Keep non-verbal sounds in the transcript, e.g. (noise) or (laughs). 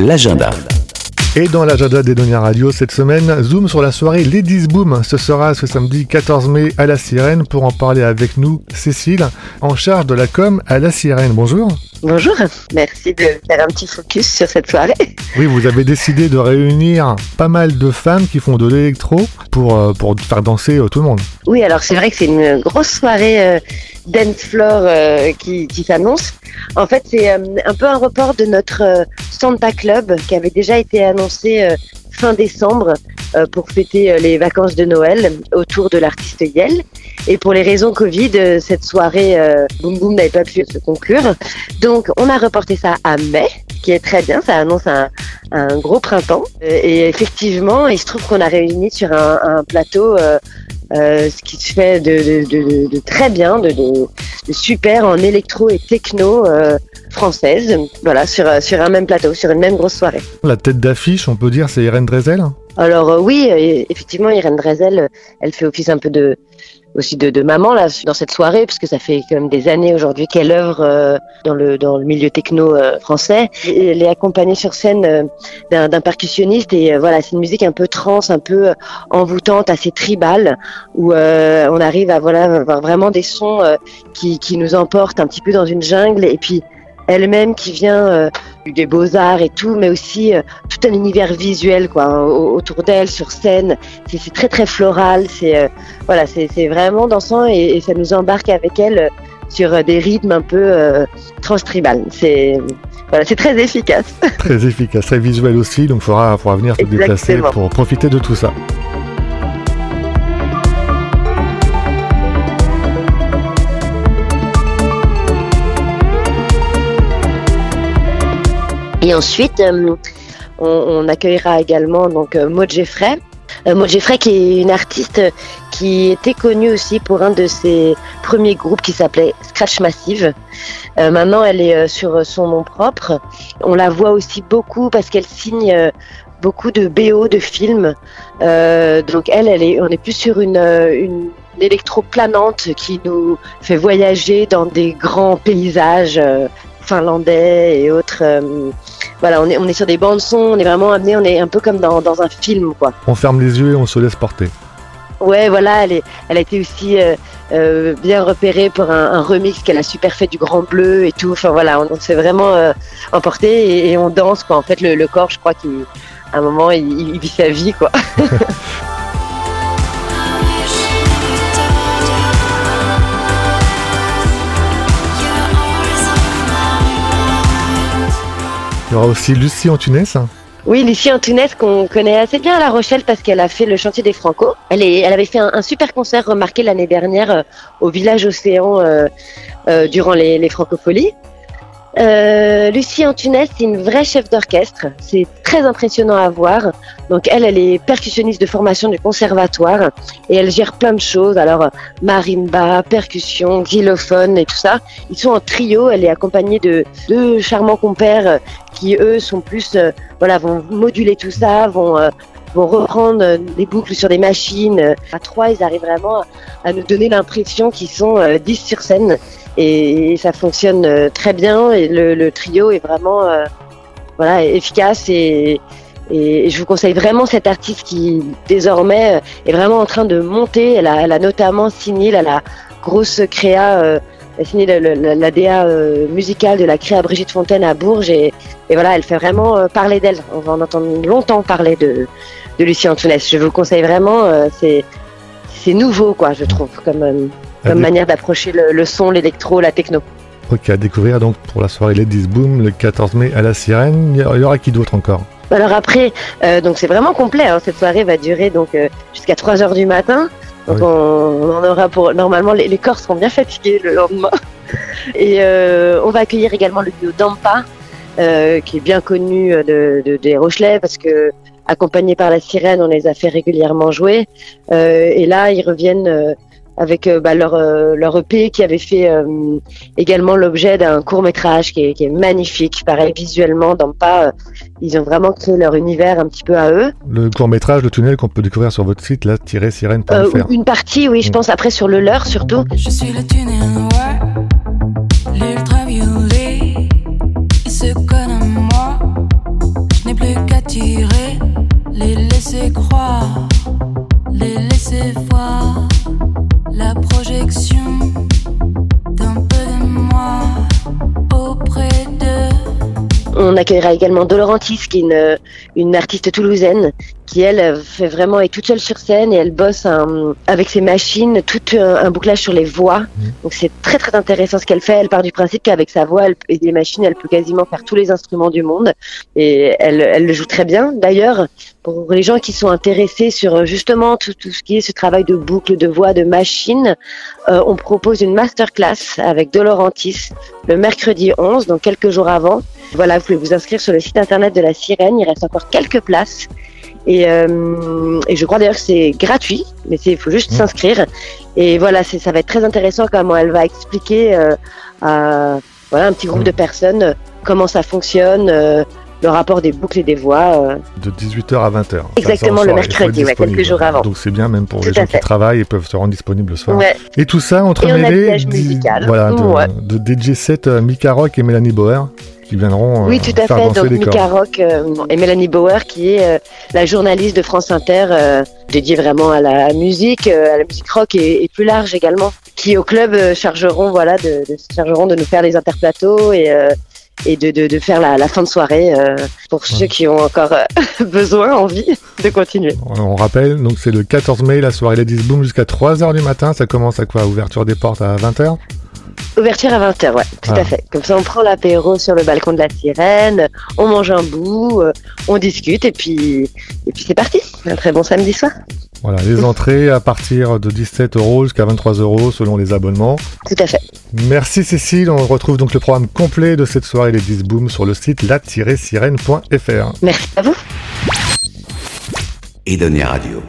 L'agenda. Et dans l'agenda d'Edonia Radio cette semaine, zoom sur la soirée Ladies Boom. Ce sera ce samedi 14 mai à La Sirène. Pour en parler avec nous, Cécile, en charge de la com à La Sirène. Bonjour. Bonjour, merci de faire un petit focus sur cette soirée. Oui, vous avez décidé de réunir pas mal de femmes qui font de l'électro pour, euh, pour faire danser euh, tout le monde. Oui, alors c'est vrai que c'est une grosse soirée euh, dance floor euh, qui, qui s'annonce. En fait, c'est euh, un peu un report de notre Santa Club qui avait déjà été annoncé fin décembre pour fêter euh, les vacances de Noël autour de l'artiste Yel. Et pour les raisons Covid, euh, cette soirée euh, Boom Boom n'avait pas pu se conclure. Donc, on a reporté ça à mai, qui est très bien. Ça annonce un, un gros printemps. Euh, Et effectivement, il se trouve qu'on a réuni sur un, un plateau euh, euh, ce qui se fait de, de, de, de très bien, de, super en électro et techno euh, française. Voilà, sur, euh, sur un même plateau, sur une même grosse soirée. La tête d'affiche, on peut dire, c'est Irène Drezel. Alors euh, oui, euh, effectivement, Irène Drezel, euh, elle fait office un peu de aussi de, de maman là dans cette soirée, puisque ça fait quand même des années aujourd'hui qu'elle œuvre euh, dans le dans le milieu techno euh, français. Elle est accompagnée sur scène euh, d'un percussionniste et voilà, c'est une musique un peu trans, un peu envoûtante, assez tribale, où on arrive à voilà avoir vraiment des sons qui qui nous emportent un petit peu dans une jungle et puis elle-même qui vient euh, des beaux-arts et tout, mais aussi euh, tout un univers visuel quoi hein, au- autour d'elle sur scène. C'est très très floral, c'est euh, voilà, c'est c'est vraiment dansant et, et ça nous embarque avec elle sur des rythmes un peu euh, trans-tribal. C'est voilà, c'est très efficace. Très efficace, très visuel aussi, donc il faudra, faudra venir se déplacer pour profiter de tout ça. Et ensuite, euh, on, on accueillera également donc euh. Euh, Maud Geffray qui est une artiste qui était connue aussi pour un de ses premiers groupes qui s'appelait Scratch Massive. Euh, maintenant, elle est sur son nom propre. On la voit aussi beaucoup parce qu'elle signe beaucoup de BO de films. Euh, donc elle, elle est, on est plus sur une, une électro-planante qui nous fait voyager dans des grands paysages finlandais et autres. Voilà, on est, on est sur des bandes son, on est vraiment amené, on est un peu comme dans, dans un film, quoi. On ferme les yeux et on se laisse porter. Ouais, voilà, elle, est, elle a été aussi euh, euh, bien repérée pour un, un remix qu'elle a super fait du Grand Bleu et tout. Enfin voilà, on, on s'est vraiment euh, emporté et, et on danse, quoi. En fait, le, le corps, je crois qu'à un moment, il, il vit sa vie, quoi. (laughs) Il y aura aussi Lucie Antunes. Oui, Lucie Antunes qu'on connaît assez bien à La Rochelle parce qu'elle a fait le chantier des Franco. Elle, avait fait un, super concert remarqué l'année dernière euh, au village Océan euh, euh, durant les, les. Euh, Lucie Antunes, c'est une vraie chef d'orchestre. C'est très impressionnant à voir. Donc elle, elle est percussionniste de formation du conservatoire et elle gère plein de choses. Alors marimba, percussion, xylophone et tout ça. Ils sont en trio. Elle est accompagnée de deux charmants compères qui eux sont plus, euh, voilà, vont moduler tout ça, vont euh, vont reprendre euh, des boucles sur des machines. À trois, ils arrivent vraiment à, nous donner l'impression qu'ils sont euh, 10 sur scène et, ça fonctionne euh, très bien et le, le trio est vraiment euh, voilà efficace et, et je vous conseille vraiment cette artiste qui désormais euh, est vraiment en train de monter. Elle a, elle a notamment signé là, la grosse créa, euh, elle a signé le- le- la, la DA euh, musicale de la créa Brigitte Fontaine à Bourges et, et voilà, elle fait vraiment euh, parler d'elle. On va en entendre longtemps parler de, de Lucie Antunes. Je vous conseille vraiment, euh, c'est c'est nouveau quoi, je trouve, comme, comme manière d'approcher le, le son, l'électro, la techno. Ok, à découvrir donc pour la soirée Ladies Boom le 14 mai à La Sirène. Il y aura- il y aura qui d'autre encore? Alors après, euh, donc c'est vraiment complet. hein. Cette soirée va durer donc euh, jusqu'à 3 heures du matin. Donc Oui. on, en aura pour normalement les, les corps seront bien fatigués le lendemain. (laughs) Et euh, on va accueillir également le duo Dampa, euh, qui est bien connu euh, de, de- des Rochelais parce que accompagnés par la sirène, on les a fait régulièrement jouer. Euh, et là, ils reviennent euh, avec euh, bah, leur, euh, leur EP qui avait fait euh, également l'objet d'un court métrage qui est, magnifique. Pareil, visuellement, dans pas, ils ont vraiment créé leur univers un petit peu à eux. Le court métrage, le tunnel qu'on peut découvrir sur votre site, là-sirène.fr. une partie, oui, je mm. pense, après sur le leur surtout. Je suis le tunnel noir, moi, tirer, les laisser croire, les laisser voir. On accueillera également Dolorantis, qui est une, une artiste toulousaine, qui elle fait vraiment est toute seule sur scène et elle bosse avec ses machines tout un, bouclage sur les voix. Mmh. Donc c'est très très intéressant ce qu'elle fait. Elle part du principe qu'avec sa voix et des machines, elle peut quasiment faire tous les instruments du monde et elle, elle le joue très bien. D'ailleurs, pour les gens qui sont intéressés sur justement tout, tout, ce qui est ce travail de boucle, de voix, de machine, euh, on propose une masterclass avec Dolorantis le mercredi 11, donc quelques jours avant. Voilà, vous pouvez vous inscrire sur le site internet de la Sirène. Il reste encore quelques places. Et, euh, et je crois d'ailleurs que c'est gratuit, mais il faut juste mmh. s'inscrire. Et voilà, ça va être très intéressant comment elle va expliquer euh, à voilà, un petit groupe mmh. de personnes comment ça fonctionne, euh, le rapport des boucles et des voix. Euh. De 18h à 20h. Exactement, le mercredi, quelques jours avant. Donc c'est bien, même pour les gens qui travaillent et peuvent se rendre disponibles le soir. Et tout ça entremêlé voilà, de, de, DJ 7 Mika Rock et Mélanie Bauer qui viendront. oui, tout à fait. Donc Mika Rock euh, et Mélanie Bauer, qui est euh, la journaliste de France Inter, dédiée vraiment à la musique, à la musique rock et, plus large également, qui au club chargeront, voilà, de, de, chargeront de nous faire des interplateaux et et de, de, de faire la, la, fin de soirée euh, pour ceux qui ont encore euh, (laughs) besoin, envie de continuer. On rappelle, donc c'est le 14 mai, la soirée Ladies Boom jusqu'à 3h du matin. Ça commence à quoi? Ouverture des portes à 20h Ouverture à 20h, ouais, tout à ah. fait. Comme ça, on prend l'apéro sur le balcon de la sirène, on mange un bout, euh, on discute et puis, et puis c'est parti. Un très bon samedi soir. Voilà, les entrées à partir de 17 euros jusqu'à 23 euros selon les abonnements. Tout à fait. Merci Cécile, on retrouve donc le programme complet de cette soirée Les 10 Boom sur le site la-sirène.fr. Merci à vous. Edonia Radio.